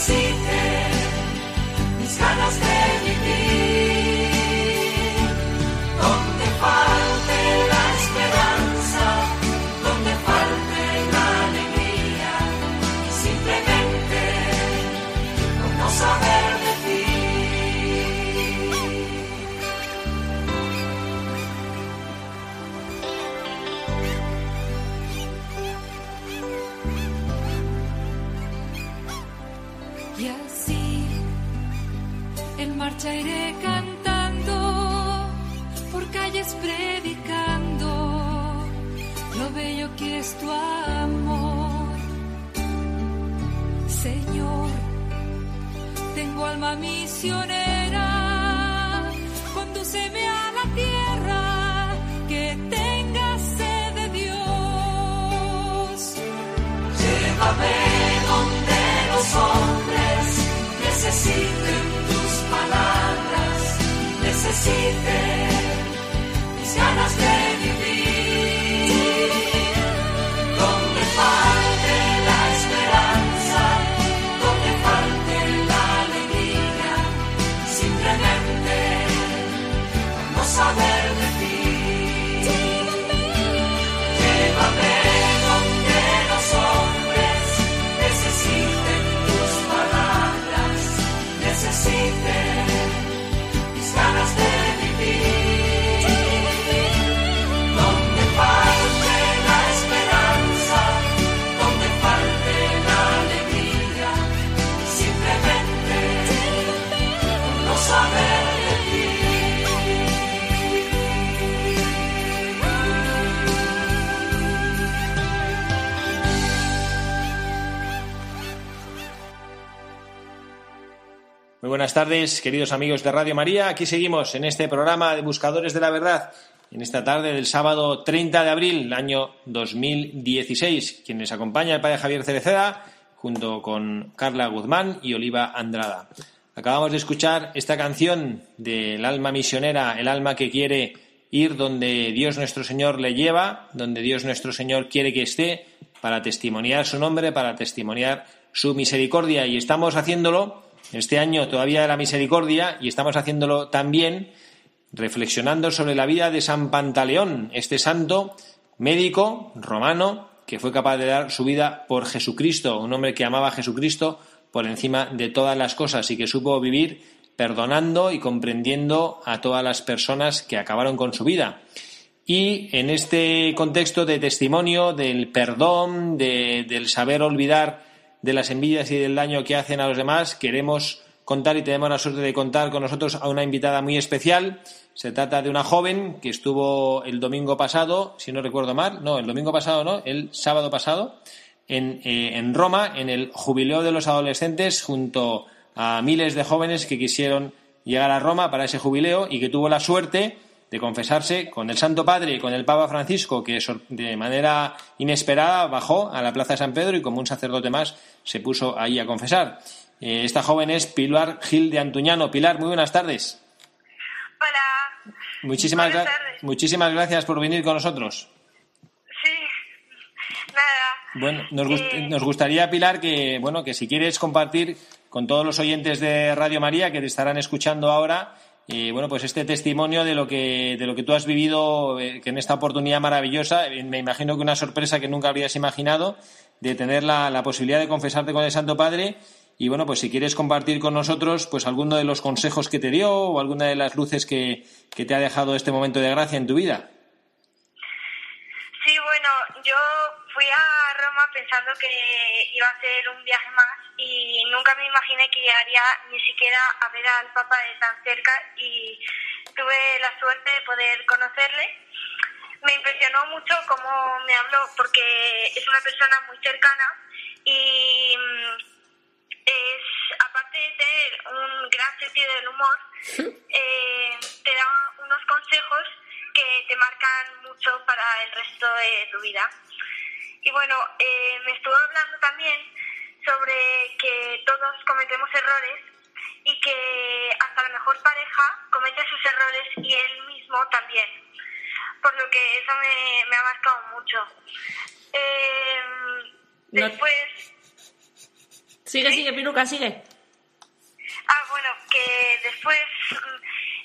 Necesiten tu amor. Señor, tengo alma misionera, condúceme a la tierra que tenga sed de Dios. Llévame donde los hombres necesiten tus palabras, necesiten Muy buenas tardes, queridos amigos de Radio María. Aquí seguimos en este programa de Buscadores de la Verdad, en esta tarde del sábado 30 de abril, año 2016. Quien les acompaña el padre Javier Cereceda, junto con Carla Guzmán y Oliva Andrada. Acabamos de escuchar esta canción del alma misionera, el alma que quiere ir donde Dios nuestro Señor le lleva, donde Dios nuestro Señor quiere que esté, para testimoniar su nombre, para testimoniar su misericordia. Y estamos haciéndolo este año todavía de la misericordia y estamos haciéndolo también reflexionando sobre la vida de San Pantaleón, este santo médico romano que fue capaz de dar su vida por Jesucristo, un hombre que amaba a Jesucristo por encima de todas las cosas y que supo vivir perdonando y comprendiendo a todas las personas que acabaron con su vida. Y en este contexto de testimonio del perdón, de- del saber olvidar de las envidias y del daño que hacen a los demás, queremos contar y tenemos la suerte de contar con nosotros a una invitada muy especial. Se trata de una joven que estuvo el domingo pasado, si no recuerdo mal, no, el domingo pasado no, el sábado pasado, en, eh, en Roma, en el jubileo de los adolescentes, junto a miles de jóvenes que quisieron llegar a Roma para ese jubileo y que tuvo la suerte de confesarse con el Santo Padre y con el Papa Francisco, que de manera inesperada bajó a la Plaza de San Pedro y como un sacerdote más se puso ahí a confesar. Eh, esta joven es Pilar Gil de Antuñano. Pilar, muy buenas tardes. Hola. Muchísimas, Buenas tardes. muchísimas gracias por venir con nosotros. Sí. Nada. Bueno, nos, gust- Eh, nos gustaría, Pilar, que, bueno, que si quieres compartir con todos los oyentes de Radio María que te estarán escuchando ahora, bueno, pues este testimonio de lo que, de lo que tú has vivido eh, en esta oportunidad maravillosa, eh, me imagino que una sorpresa que nunca habrías imaginado, de tener la, la posibilidad de confesarte con el Santo Padre. Y bueno, pues si quieres compartir con nosotros, pues alguno de los consejos que te dio o alguna de las luces que, que te ha dejado este momento de gracia en tu vida. Sí, bueno, yo pensando que iba a ser un viaje más y nunca me imaginé que llegaría ni siquiera a ver al Papa de tan cerca y tuve la suerte de poder conocerle. Me impresionó mucho cómo me habló porque es una persona muy cercana y mm, es, aparte de tener un gran sentido del humor, eh, te da unos consejos que te marcan mucho para el resto de tu vida. Y bueno, eh, me estuvo hablando también sobre que todos cometemos errores y que hasta la mejor pareja comete sus errores y él mismo también. Por lo que eso me, me ha marcado mucho. Eh, No- después, Sigue, sigue, Piluca, sigue. Ah, bueno, que después mm,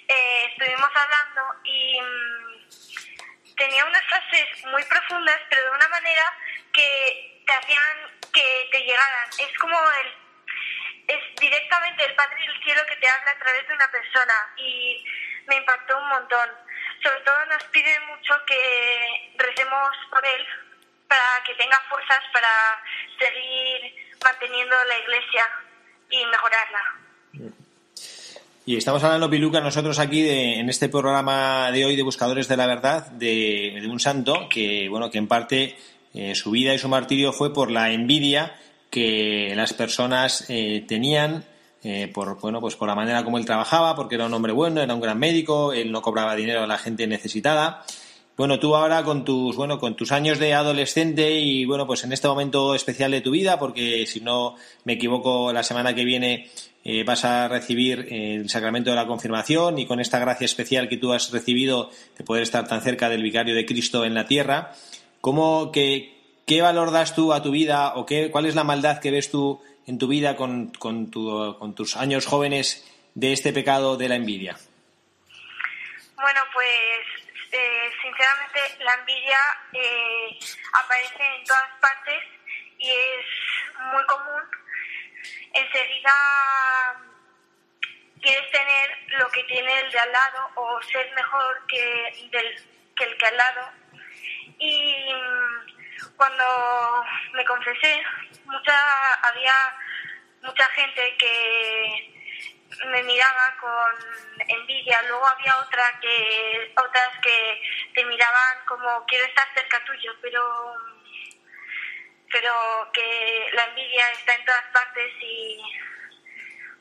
eh, estuvimos hablando y mm, tenía unas frases muy profundas, pero de una manera que te hacían que te llegaran. Es como el, es directamente el Padre del Cielo que te habla a través de una persona y me impactó un montón. Sobre todo nos pide mucho que recemos por él para que tenga fuerzas para seguir manteniendo la iglesia y mejorarla. Y estamos hablando, Piluca, nosotros aquí de- en este programa de hoy de Buscadores de la Verdad, de, de un santo que, bueno, que en parte eh, su vida y su martirio fue por la envidia que las personas eh, tenían eh, por, bueno, pues por la manera como él trabajaba, porque era un hombre bueno, era un gran médico, él no cobraba dinero a la gente necesitada. Bueno, tú ahora con tus, bueno, con tus años de adolescente y bueno, pues en este momento especial de tu vida, porque si no me equivoco, la semana que viene vas a recibir el sacramento de la confirmación y con esta gracia especial que tú has recibido de poder estar tan cerca del vicario de Cristo en la tierra, ¿cómo, qué, qué valor das tú a tu vida o qué, cuál es la maldad que ves tú en tu vida con, con, tu- con tus años jóvenes de este pecado de la envidia? Bueno, pues eh, sinceramente la envidia eh, aparece en todas partes y es muy común. Enseguida quieres tener lo que tiene el de al lado o ser mejor que, del, que el que al lado. Y mm, cuando me confesé, mucha, había mucha gente que me miraba con envidia. Luego había otra que, otras que te miraban como quiero estar cerca tuyo, pero, pero que la envidia está en todas partes y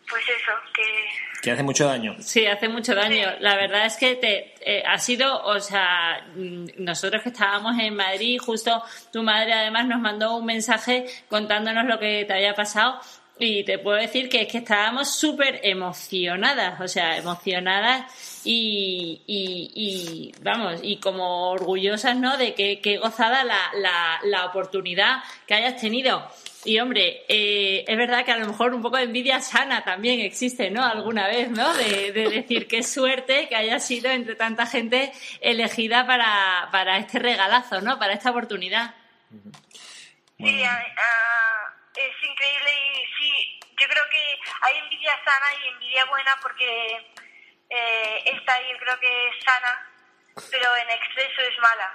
pues eso, que Que hace mucho daño. Sí, hace mucho daño. La verdad es que te eh, ha sido, o sea, mm, nosotros que estábamos en Madrid, justo tu madre además nos mandó un mensaje contándonos lo que te había pasado y te puedo decir que es que estábamos súper emocionadas, o sea, emocionadas y, y, y, vamos, y como orgullosas, ¿no? De que, que gozada la, la, la oportunidad que hayas tenido. Y hombre, eh, es verdad que a lo mejor un poco de envidia sana también existe, ¿no? Alguna vez, ¿no? De, de decir qué suerte que haya sido entre tanta gente elegida para, para este regalazo, ¿no? Para esta oportunidad. Sí, a- a- es increíble y sí, yo creo que hay envidia sana y envidia buena porque eh, esta yo creo que es sana, pero en exceso es mala.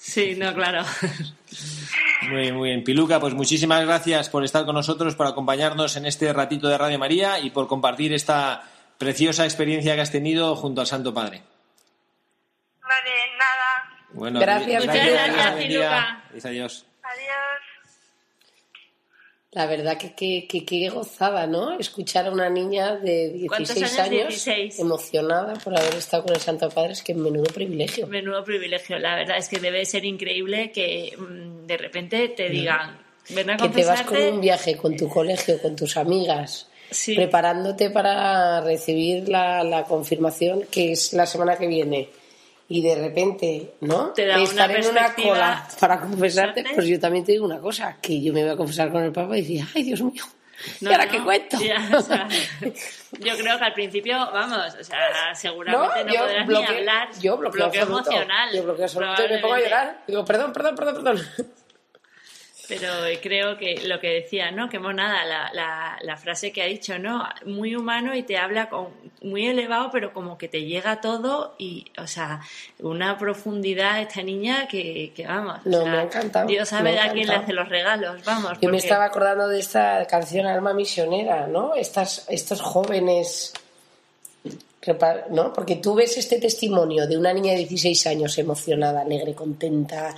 Sí, no, claro. Muy bien, muy bien. Piluca, pues muchísimas gracias por estar con nosotros, por acompañarnos en este ratito de Radio María y por compartir esta preciosa experiencia que has tenido junto al Santo Padre. Vale, nada, Bueno, Gracias, gracias, bendiga. Piluca. Dice adiós. adiós. La verdad que que, que, que gozada, ¿no? Escuchar a una niña de ¿Cuántos 16 años? años, 16. emocionada por haber estado con el Santo Padre, es que menudo privilegio. Menudo privilegio. La verdad es que debe ser increíble que mm, de repente te digan, ven a Que te vas con un viaje con tu colegio, con tus amigas, Sí. preparándote para recibir la, la confirmación que es la semana que viene. Y de repente, ¿no? Te da una Estar en una cola para confesarte, pues yo también te digo una cosa, que yo me voy a confesar con el Papa y decía, ay Dios mío, ¿y No, ahora no, qué cuento? ya, o sea, yo creo que al principio, vamos, o sea, seguramente no, yo podrás bloqueo- ni hablar. Yo bloqueo, emocional. Yo bloqueo absoluto y me pongo a llorar. Digo, perdón, perdón, perdón, perdón. Pero creo que lo que decía, ¿no? Que monada, la, la, la frase que ha dicho, ¿no? Muy humano y te habla con muy elevado, pero como que te llega todo y, o sea, una profundidad esta niña que, que vamos. o No, sea, me ha encantado, Dios sabe a quién le hace los regalos, vamos. Yo me estaba acordando de esta canción Alma Misionera, ¿no? Estas, estos jóvenes, ¿no? Porque tú ves este testimonio de una niña de 16 años emocionada, alegre, contenta,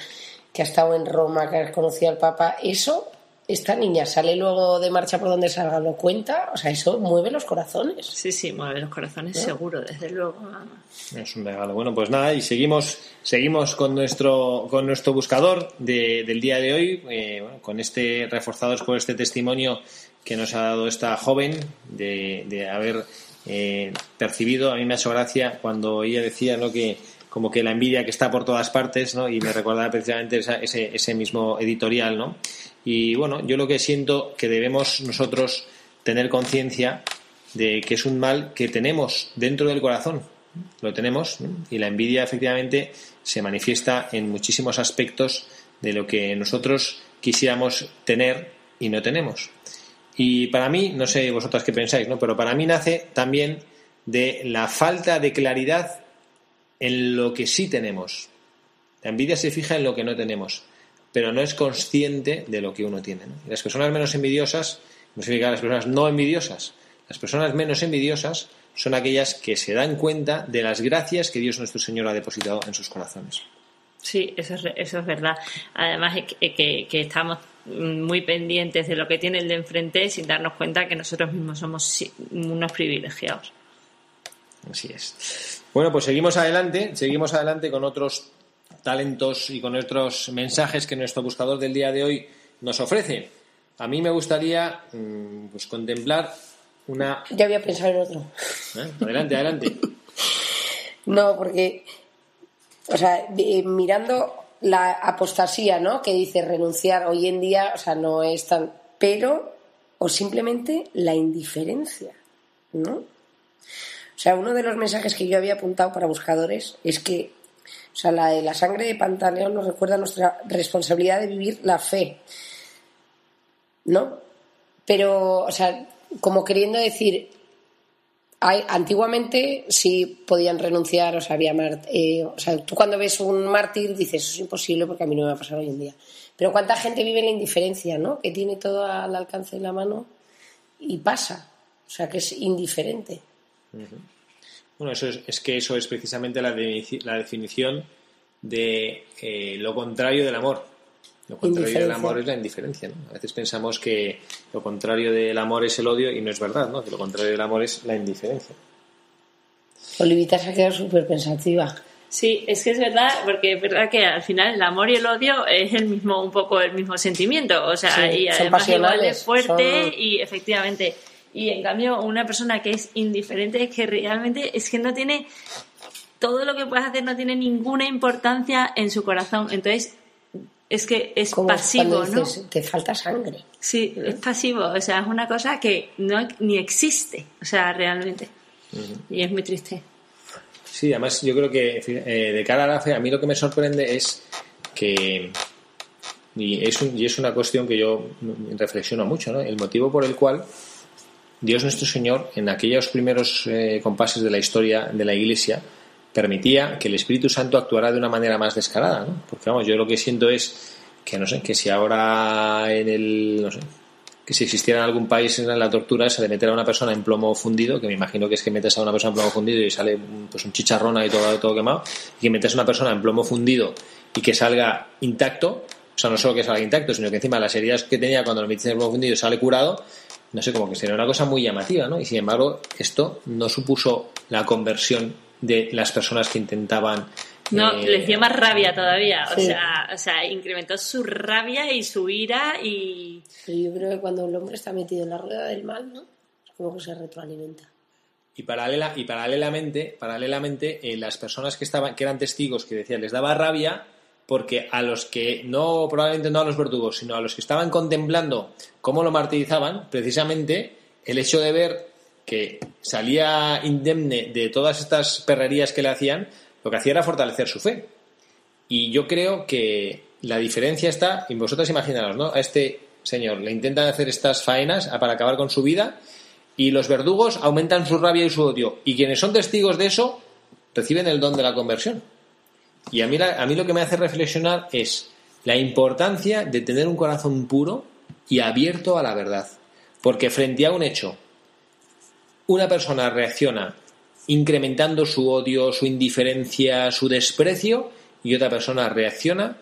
que ha estado en Roma, que ha conocido al Papa. Eso, esta niña sale luego de marcha por donde salga, lo cuenta, o sea, eso mueve los corazones. Sí, sí, mueve los corazones, seguro, desde luego. Es un regalo. Bueno, pues nada, y seguimos, seguimos con nuestro, con nuestro buscador de- del día de hoy, eh, bueno, con este, reforzados por este testimonio que nos ha dado esta joven de, de haber eh, percibido. A mí me ha hecho gracia cuando ella decía ¿no? que como que la envidia que está por todas partes, ¿no? Y me recordaba precisamente ese, ese mismo editorial, ¿no? Y bueno, yo lo que siento que debemos nosotros tener conciencia de que es un mal que tenemos dentro del corazón. Lo tenemos y la envidia efectivamente se manifiesta en muchísimos aspectos de lo que nosotros quisiéramos tener y no tenemos. Y para mí, no sé vosotras qué pensáis, ¿no? pero para mí nace también de la falta de claridad en lo que sí tenemos. La envidia se fija en lo que no tenemos, pero no es consciente de lo que uno tiene. ¿no? Y las personas menos envidiosas, no significa las personas no envidiosas, las personas menos envidiosas son aquellas que se dan cuenta de las gracias que Dios nuestro Señor ha depositado en sus corazones. Sí, eso es, eso es verdad. Además, que, que- que estamos muy pendientes de lo que tiene el de enfrente sin darnos cuenta que nosotros mismos somos unos privilegiados. Así es. Bueno, pues seguimos adelante, seguimos adelante con otros talentos y con otros mensajes que nuestro buscador del día de hoy nos ofrece. A mí me gustaría mm, pues contemplar una. Ya había pensado en otro. ¿eh? Adelante, adelante. (laughs) No, porque, o sea, mirando la apostasía, ¿no? Que dice renunciar hoy en día, o sea, no es tan. Pero, o simplemente la indiferencia, ¿no? O sea, uno de los mensajes que yo había apuntado para buscadores es que, o sea, la la sangre de Pantaleón nos recuerda nuestra responsabilidad de vivir la fe, ¿no? Pero, o sea, como queriendo decir, hay, antiguamente sí podían renunciar, o sea, había mart- eh, o sea, tú cuando ves un mártir dices, eso es imposible porque a mí no me va a pasar hoy en día. Pero cuánta gente vive en la indiferencia, ¿no? Que tiene todo al alcance de la mano y pasa. O sea, que es indiferente. Bueno, eso es, es que eso es precisamente la, de- la definición de eh, lo contrario del amor. Lo contrario del amor es la indiferencia. ¿no? A veces pensamos que lo contrario del amor es el odio y no es verdad, ¿no? que lo contrario del amor es la indiferencia. Olivita se ha quedado súper pensativa. Sí, es que es verdad, porque es verdad que al final el amor y el odio es el mismo, un poco el mismo sentimiento, o sea, Sí, y además igual de fuerte son- y efectivamente. Y en cambio, una persona que es indiferente es que realmente es que no tiene todo lo que puedes hacer no tiene ninguna importancia en su corazón. Entonces, es que es Como pasivo, ¿no? dices, te falta sangre. Sí, es pasivo, o sea, es una cosa que no ni existe, o sea, realmente. Y es muy triste. Sí, además yo creo que eh, de cara a la fe, a mí lo que me sorprende es que, y es, un- y es una cuestión que yo reflexiono mucho, ¿no? el motivo por el cual Dios nuestro Señor, en aquellos primeros eh, compases de la historia de la Iglesia, permitía que el Espíritu Santo actuara de una manera más descarada, ¿no? Porque vamos, yo lo que siento es que no sé, que si ahora en el, no sé, que si existiera en algún país en la tortura se de meter a una persona en plomo fundido, que me imagino que es que metes a una persona en plomo fundido y sale pues un chicharrón ahí todo, todo quemado, y que metes a una persona en plomo fundido y que salga intacto, o sea, no solo que salga intacto, sino que encima las heridas que tenía cuando lo metes en plomo fundido sale curado, no sé, como que sería una cosa muy llamativa, ¿no? Y sin embargo, esto no supuso la conversión de las personas que intentaban... No, eh, les dio más rabia todavía, o sea, o sea, incrementó su rabia y su ira y Pero yo creo que cuando el hombre está metido en la rueda del mal, ¿no? Como que se retroalimenta. Y, paralela, y paralelamente, paralelamente eh, las personas que estaban, que eran testigos, que decían, les daba rabia porque a los que no, probablemente no a los verdugos, sino a los que estaban contemplando cómo lo martirizaban, precisamente el hecho de ver que salía indemne de todas estas perrerías que le hacían, lo que hacía era fortalecer su fe. Y yo creo que la diferencia está, y vosotros imaginaros, ¿no? A este señor le intentan hacer estas faenas para acabar con su vida y los verdugos aumentan su rabia y su odio. Y quienes son testigos de eso reciben el don de la conversión. Y a mí, la- a mí lo que me hace reflexionar es la importancia de tener un corazón puro y abierto a la verdad. Porque frente a un hecho, una persona reacciona incrementando su odio, su indiferencia, su desprecio, y otra persona reacciona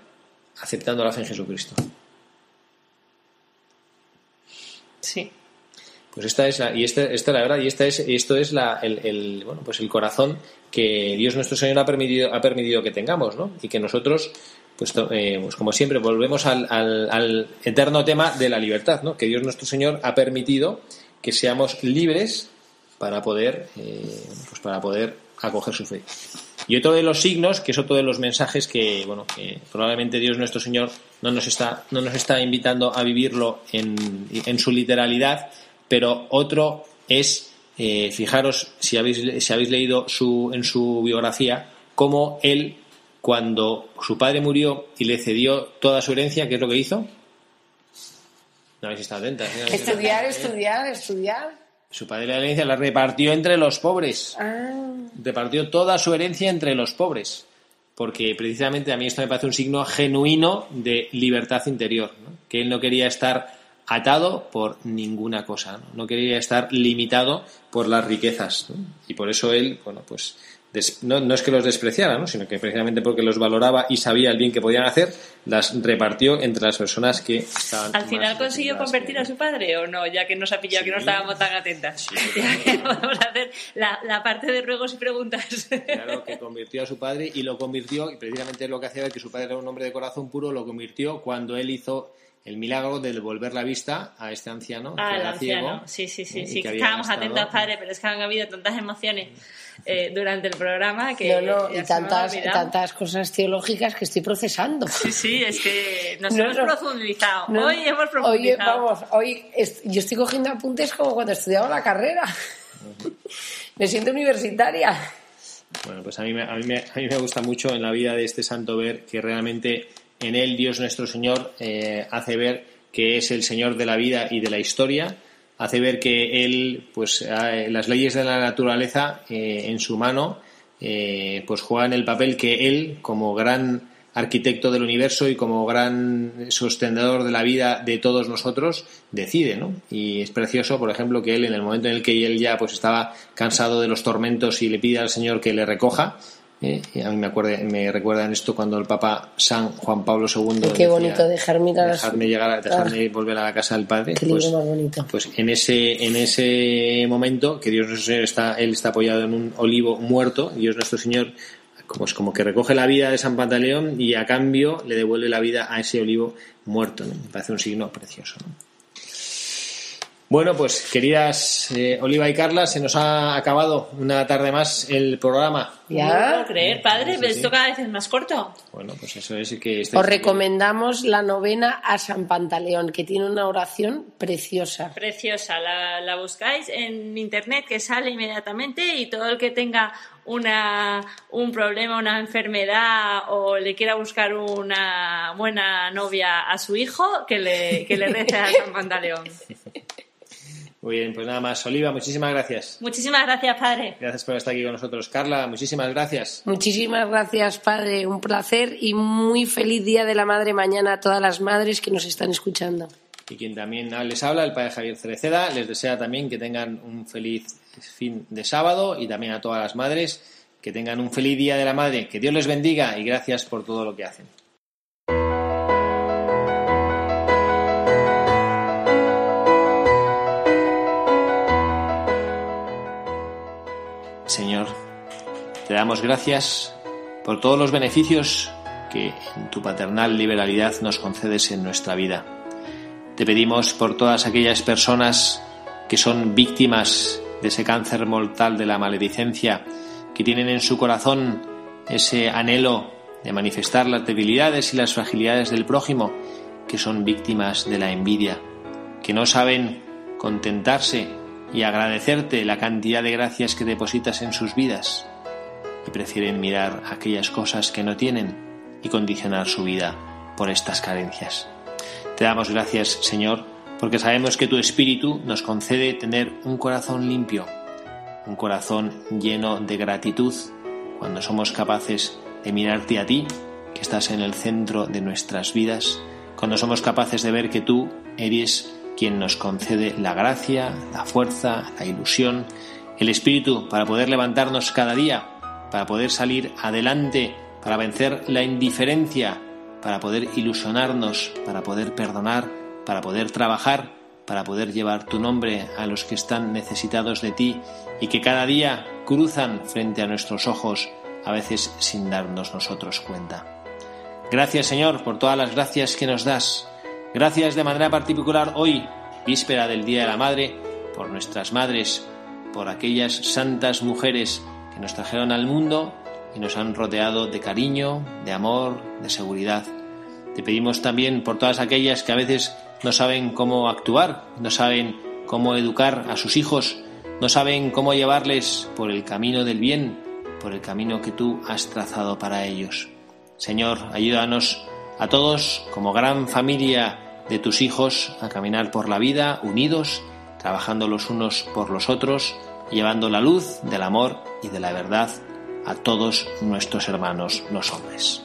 aceptando la fe en Jesucristo. sí. Pues esta es la, y esta, esta la verdad, y esta es, esto es la, el, bueno, pues el corazón que Dios nuestro Señor ha permitido, ha permitido que tengamos, ¿no? Y que nosotros, pues, eh, pues como siempre, volvemos al, al, al eterno tema de la libertad, ¿no? Que Dios nuestro Señor ha permitido que seamos libres para poder, eh, pues para poder acoger su fe. Y otro de los signos, que es otro de los mensajes que, bueno, que probablemente Dios nuestro Señor no nos está, no nos está invitando a vivirlo en, en su literalidad, pero otro es, eh, fijaros si habéis, si habéis leído su, en su biografía, cómo él, cuando su padre murió y le cedió toda su herencia, ¿qué es lo que hizo? No habéis estado atentas. ¿eh? Estudiar, estudiar, estudiar. Su padre la herencia la repartió entre los pobres Ah, repartió toda su herencia entre los pobres. Porque precisamente a mí esto me parece un signo genuino de libertad interior. ¿no? Que él no quería estar atado por ninguna cosa, no, No quería estar limitado por las riquezas. ¿no? Y por eso él, bueno, pues no, no es que los despreciara, ¿no? sino que precisamente porque los valoraba y sabía el bien que podían hacer, las repartió entre las personas que estaban. ¿Al final consiguió convertir a su padre o no? Ya que nos ha pillado que no estábamos tan atentas. Sí. (laughs) Ya que Vamos a hacer la, la parte de ruegos y preguntas. Claro, que convirtió a su padre y lo convirtió, y precisamente lo que hacía ver que su padre era un hombre de corazón puro, lo convirtió cuando él hizo el milagro de devolver la vista a este anciano. Ah, el era anciano. ciego, Sí, sí, sí. estábamos estado- atentos, padre, pero es que han habido tantas emociones (laughs) eh, durante el programa que. No, no, y tantas, tantas cosas teológicas que estoy procesando. Sí, sí, es que (laughs) nos No, hemos no. profundizado. No, Hoy hemos profundizado. vamos, hoy est- yo estoy cogiendo apuntes como cuando estudiaba la carrera. Me siento universitaria. Bueno, pues a mí, me, a, mí me, a mí me gusta mucho en la vida de este santo ver que realmente en él Dios nuestro Señor eh, hace ver que es el Señor de la vida y de la historia, hace ver que él, pues las leyes de la naturaleza eh, en su mano, eh, pues juegan el papel que él, como gran arquitecto del universo y como gran sostenedor de la vida de todos nosotros, decide, ¿no? Y es precioso, por ejemplo, que él, en el momento en el que él ya pues estaba cansado de los tormentos y le pide al Señor que le recoja, ¿eh? Y a mí me, acuerde, me recuerda en esto cuando el Papa San Juan Pablo II qué decía, bonito dejarme a dejadme llegar, a- dejadme volver a la casa del Padre. Qué pues, libro más bonito. pues en ese en ese momento que Dios nuestro Señor está él está apoyado en un olivo muerto Dios nuestro Señor como es como que recoge la vida de San Pantaleón y a cambio le devuelve la vida a ese olivo muerto ¿no? me parece un signo precioso ¿no? Bueno pues queridas eh, Oliva y Carla se nos ha acabado una tarde más el programa No lo puedo ¿Ya? creer, padre, pero esto cada vez es más corto. bueno pues eso es que estáis- Os recomendamos la novena a San Pantaleón, que tiene una oración preciosa. Preciosa, la, la buscáis en internet que sale inmediatamente y todo el que tenga una, un problema, una enfermedad o le quiera buscar una buena novia a su hijo, que le, que le rece a San (laughs) Pantaleón. Muy bien pues nada más Oliva muchísimas gracias Muchísimas gracias, padre. gracias por estar aquí con nosotros Carla muchísimas gracias Muchísimas gracias, padre. Un placer y muy feliz Día de la Madre mañana a todas las madres que nos están escuchando. Y quien también les habla, el padre Javier Cereceda, les desea también que tengan un feliz fin de sábado y también a todas las madres que tengan un feliz día de la madre. Que Dios les bendiga y gracias por todo lo que hacen. Damos gracias por todos los beneficios que en tu paternal liberalidad nos concedes en nuestra vida. Te pedimos por todas aquellas personas que son víctimas de ese cáncer mortal de la maledicencia, que tienen en su corazón ese anhelo de manifestar las debilidades y las fragilidades del prójimo, que son víctimas de la envidia, que no saben contentarse y agradecerte la cantidad de gracias que depositas en sus vidas y prefieren mirar aquellas cosas que no tienen y condicionar su vida por estas carencias. Te damos gracias, Señor, porque sabemos que tu Espíritu nos concede tener un corazón limpio, un corazón lleno de gratitud, cuando somos capaces de mirarte a ti, que estás en el centro de nuestras vidas, cuando somos capaces de ver que tú eres quien nos concede la gracia, la fuerza, la ilusión, el Espíritu para poder levantarnos cada día, para poder salir adelante, para vencer la indiferencia, para poder ilusionarnos, para poder perdonar, para poder trabajar, para poder llevar tu nombre a los que están necesitados de ti y que cada día cruzan frente a nuestros ojos, a veces sin darnos nosotros cuenta. Gracias Señor por todas las gracias que nos das. Gracias de manera particular hoy, víspera del Día de la Madre, por nuestras madres, por aquellas santas mujeres que nos trajeron al mundo y nos han rodeado de cariño, de amor, de seguridad. Te pedimos también por todas aquellas que a veces no saben cómo actuar, no saben cómo educar a sus hijos, no saben cómo llevarles por el camino del bien, por el camino que tú has trazado para ellos. Señor, ayúdanos a todos como gran familia de tus hijos a caminar por la vida unidos, trabajando los unos por los otros, llevando la luz del amor y de la verdad a todos nuestros hermanos los hombres.